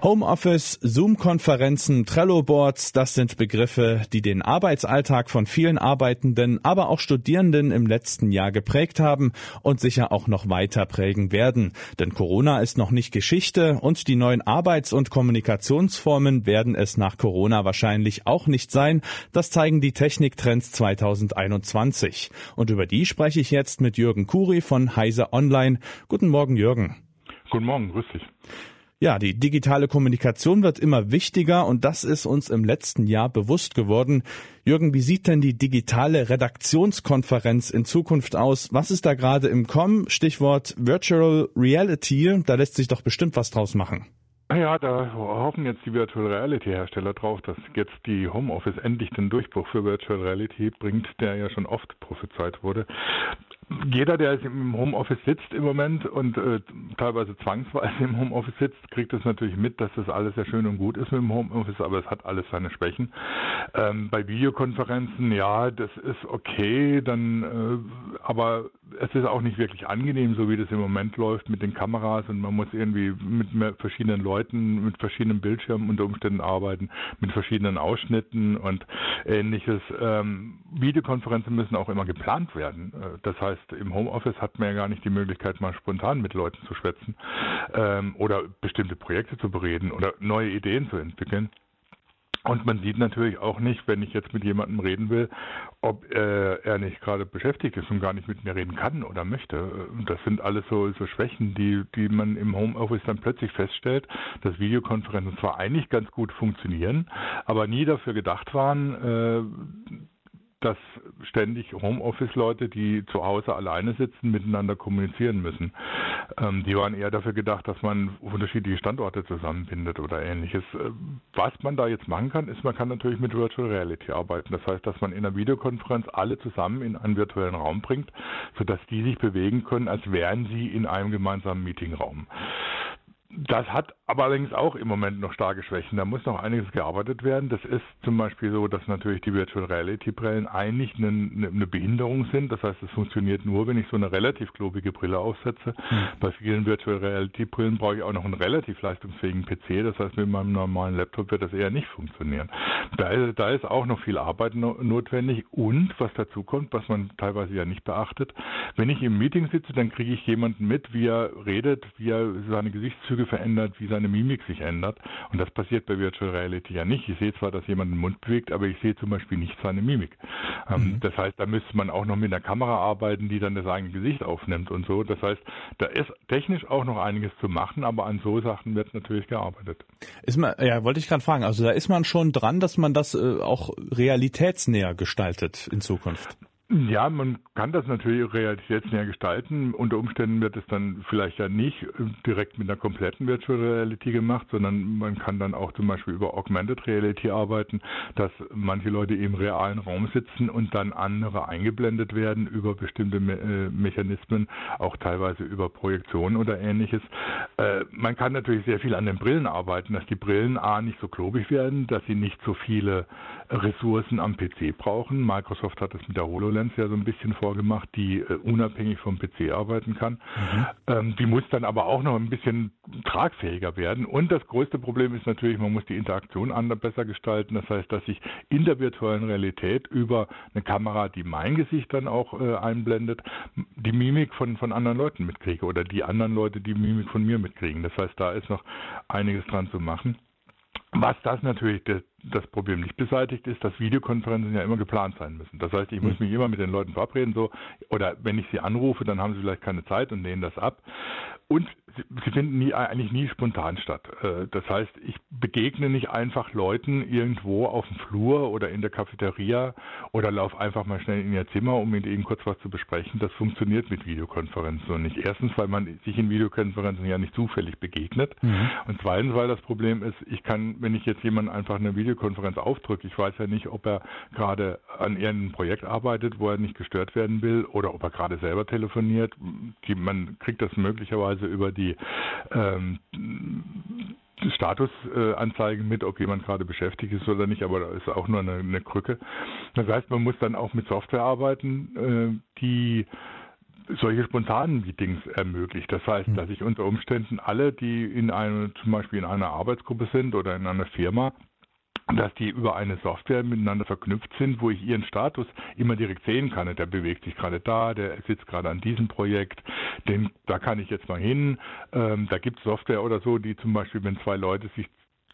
Homeoffice, Zoom-Konferenzen, Trello-Boards, das sind Begriffe, die den Arbeitsalltag von vielen Arbeitenden, aber auch Studierenden im letzten Jahr geprägt haben und sicher auch noch weiter prägen werden. Denn Corona ist noch nicht Geschichte und die neuen Arbeits- und Kommunikationsformen werden es nach Corona wahrscheinlich auch nicht sein. Das zeigen die Techniktrends 2021. Und über die spreche ich jetzt mit Jürgen Kuri von Heise Online. Guten Morgen, Jürgen. Guten Morgen, grüß dich. Ja, die digitale Kommunikation wird immer wichtiger und das ist uns im letzten Jahr bewusst geworden. Jürgen, wie sieht denn die digitale Redaktionskonferenz in Zukunft aus? Was ist da gerade im Kommen? Stichwort Virtual Reality. Da lässt sich doch bestimmt was draus machen. Ja, da hoffen jetzt die Virtual Reality Hersteller drauf, dass jetzt die Homeoffice endlich den Durchbruch für Virtual Reality bringt, der ja schon oft prophezeit wurde jeder, der im Homeoffice sitzt im Moment und äh, teilweise zwangsweise im Homeoffice sitzt, kriegt es natürlich mit, dass das alles sehr schön und gut ist mit dem Homeoffice, aber es hat alles seine Schwächen. Ähm, bei Videokonferenzen, ja, das ist okay, dann, äh, aber es ist auch nicht wirklich angenehm, so wie das im Moment läuft mit den Kameras und man muss irgendwie mit verschiedenen Leuten, mit verschiedenen Bildschirmen unter Umständen arbeiten, mit verschiedenen Ausschnitten und ähnliches. Ähm, Videokonferenzen müssen auch immer geplant werden. Äh, das heißt, heißt, im Homeoffice hat man ja gar nicht die Möglichkeit, mal spontan mit Leuten zu schwätzen ähm, oder bestimmte Projekte zu bereden oder neue Ideen zu entwickeln. Und man sieht natürlich auch nicht, wenn ich jetzt mit jemandem reden will, ob äh, er nicht gerade beschäftigt ist und gar nicht mit mir reden kann oder möchte. Das sind alles so, so Schwächen, die, die man im Homeoffice dann plötzlich feststellt, dass Videokonferenzen zwar eigentlich ganz gut funktionieren, aber nie dafür gedacht waren, äh, dass ständig Homeoffice-Leute, die zu Hause alleine sitzen, miteinander kommunizieren müssen. Ähm, die waren eher dafür gedacht, dass man unterschiedliche Standorte zusammenbindet oder ähnliches. Äh, was man da jetzt machen kann, ist, man kann natürlich mit Virtual Reality arbeiten. Das heißt, dass man in einer Videokonferenz alle zusammen in einen virtuellen Raum bringt, sodass die sich bewegen können, als wären sie in einem gemeinsamen Meetingraum. Das hat aber allerdings auch im Moment noch starke Schwächen. Da muss noch einiges gearbeitet werden. Das ist zum Beispiel so, dass natürlich die Virtual Reality Brillen eigentlich eine, eine Behinderung sind. Das heißt, es funktioniert nur, wenn ich so eine relativ klobige Brille aufsetze. Mhm. Bei vielen Virtual Reality Brillen brauche ich auch noch einen relativ leistungsfähigen PC. Das heißt, mit meinem normalen Laptop wird das eher nicht funktionieren. Da ist, da ist auch noch viel Arbeit no, notwendig. Und was dazu kommt, was man teilweise ja nicht beachtet, wenn ich im Meeting sitze, dann kriege ich jemanden mit, wie er redet, wie er seine Gesichtszüge Züge verändert, wie seine Mimik sich ändert. Und das passiert bei Virtual Reality ja nicht. Ich sehe zwar, dass jemand den Mund bewegt, aber ich sehe zum Beispiel nicht seine Mimik. Ähm, mhm. Das heißt, da müsste man auch noch mit einer Kamera arbeiten, die dann das eigene Gesicht aufnimmt und so. Das heißt, da ist technisch auch noch einiges zu machen, aber an so Sachen wird natürlich gearbeitet. Ist man, ja, wollte ich gerade fragen. Also da ist man schon dran, dass man das äh, auch realitätsnäher gestaltet in Zukunft. Ja, man kann das natürlich realitätsnäher gestalten. Unter Umständen wird es dann vielleicht ja nicht direkt mit einer kompletten Virtual Reality gemacht, sondern man kann dann auch zum Beispiel über Augmented Reality arbeiten, dass manche Leute im realen Raum sitzen und dann andere eingeblendet werden über bestimmte Me äh, Mechanismen, auch teilweise über Projektionen oder ähnliches. Äh, man kann natürlich sehr viel an den Brillen arbeiten, dass die Brillen A nicht so klobig werden, dass sie nicht so viele Ressourcen am PC brauchen. Microsoft hat das mit der HoloLens ja so ein bisschen vorgemacht, die äh, unabhängig vom PC arbeiten kann. Mhm. Ähm, die muss dann aber auch noch ein bisschen tragfähiger werden. Und das größte Problem ist natürlich, man muss die Interaktion anders besser gestalten. Das heißt, dass ich in der virtuellen Realität über eine Kamera, die mein Gesicht dann auch äh, einblendet, die Mimik von, von anderen Leuten mitkriege oder die anderen Leute die Mimik von mir mitkriegen. Das heißt, da ist noch einiges dran zu machen. Was das natürlich das, das, Problem nicht beseitigt, ist, dass Videokonferenzen ja immer geplant sein müssen. Das heißt, ich muss hm. mich immer mit den Leuten verabreden, so, oder wenn ich sie anrufe, dann haben sie vielleicht keine Zeit und lehnen das ab. Und sie finden nie, eigentlich nie spontan statt. Äh, das heißt, ich begegne nicht einfach Leuten irgendwo auf dem Flur oder in der Cafeteria oder laufe einfach mal schnell in ihr Zimmer, um mit ihnen kurz was zu besprechen. Das funktioniert mit Videokonferenzen so nicht. Erstens, weil man sich in Videokonferenzen ja nicht zufällig begegnet. Mhm. Und zweitens, weil das Problem ist, ich kann, wenn ich jetzt jemanden einfach eine Videokonferenz aufdrücke, ich weiß ja nicht, ob er gerade an irgendeinem Projekt arbeitet, wo er nicht gestört werden will oder ob er gerade selber telefoniert. Die, man kriegt das möglicherweise über die ähm, Statusanzeigen mit, ob jemand gerade beschäftigt ist oder nicht, aber da ist auch nur eine, eine Krücke. Das heißt, man muss dann auch mit Software arbeiten, äh, die solche spontanen Meetings ermöglicht. Das heißt, hm. dass ich unter Umständen alle, die in einem, zum Beispiel in einer Arbeitsgruppe sind oder in einer Firma, dass die über eine Software miteinander verknüpft sind, wo ich ihren Status immer direkt sehen kann. Der bewegt sich gerade da, der sitzt gerade an diesem Projekt, den, da kann ich jetzt mal hin. Ähm, da gibt es Software oder so, die zum Beispiel, wenn zwei Leute sich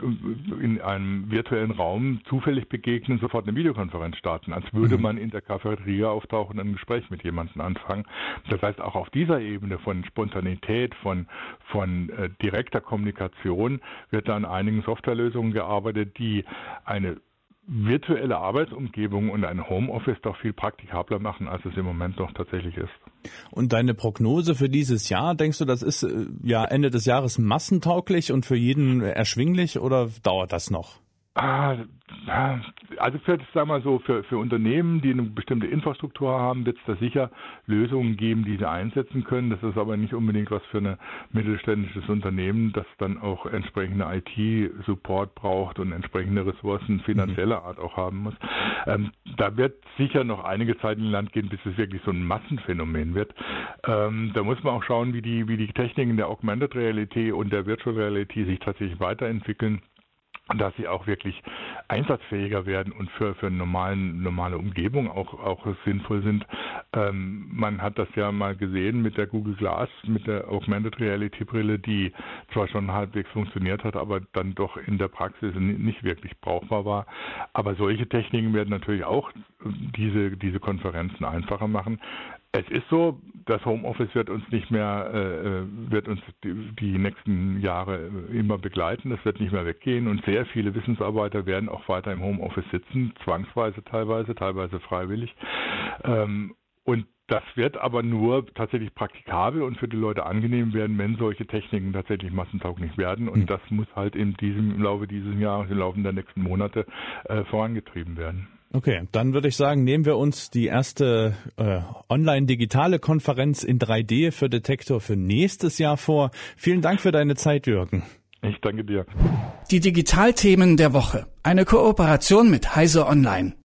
in einem virtuellen Raum zufällig begegnen, sofort eine Videokonferenz starten, als würde mhm. man in der Cafeteria auftauchen und ein Gespräch mit jemandem anfangen. Das heißt, auch auf dieser Ebene von Spontanität, von, von äh, direkter Kommunikation wird da an einigen Softwarelösungen gearbeitet, die eine virtuelle Arbeitsumgebung und ein Homeoffice doch viel praktikabler machen, als es im Moment noch tatsächlich ist. Und deine Prognose für dieses Jahr, denkst du, das ist äh, ja Ende des Jahres massentauglich und für jeden erschwinglich oder dauert das noch? Ah, also für, sag mal so, für, für Unternehmen, die eine bestimmte Infrastruktur haben, wird es da sicher Lösungen geben, die sie einsetzen können. Das ist aber nicht unbedingt was für ein mittelständisches Unternehmen, das dann auch entsprechende IT-Support braucht und entsprechende Ressourcen finanzieller Art auch haben muss. Ähm, da wird sicher noch einige Zeit in Land gehen, bis es wirklich so ein Massenphänomen wird. Ähm, da muss man auch schauen, wie die, wie die Techniken der Augmented Reality und der Virtual Reality sich tatsächlich weiterentwickeln dass sie auch wirklich einsatzfähiger werden und für, für normalen, normale Umgebung auch, auch sinnvoll sind. Ähm, man hat das ja mal gesehen mit der Google Glass, mit der Augmented Reality Brille, die zwar schon halbwegs funktioniert hat, aber dann doch in der Praxis nicht wirklich brauchbar war. Aber solche Techniken werden natürlich auch diese, diese Konferenzen einfacher machen. Es ist so, das Homeoffice wird uns nicht mehr, äh, äh, wird uns die, die, nächsten Jahre immer begleiten. Das wird nicht mehr weggehen und sehr viele Wissensarbeiter werden auch weiter im Homeoffice sitzen, zwangsweise teilweise, teilweise freiwillig. Ähm, und das wird aber nur tatsächlich praktikabel und für die Leute angenehm werden, wenn solche Techniken tatsächlich massentauglich werden. Und hm. das muss halt in diesem, im Laufe dieses Jahres, im Laufe der nächsten Monate äh, vorangetrieben werden. Okay, dann würde ich sagen, nehmen wir uns die erste äh, online-digitale Konferenz in 3D für Detektor für nächstes Jahr vor. Vielen Dank für deine Zeit, Jürgen. Ich danke dir. Die Digitalthemen der Woche. Eine Kooperation mit Heise Online.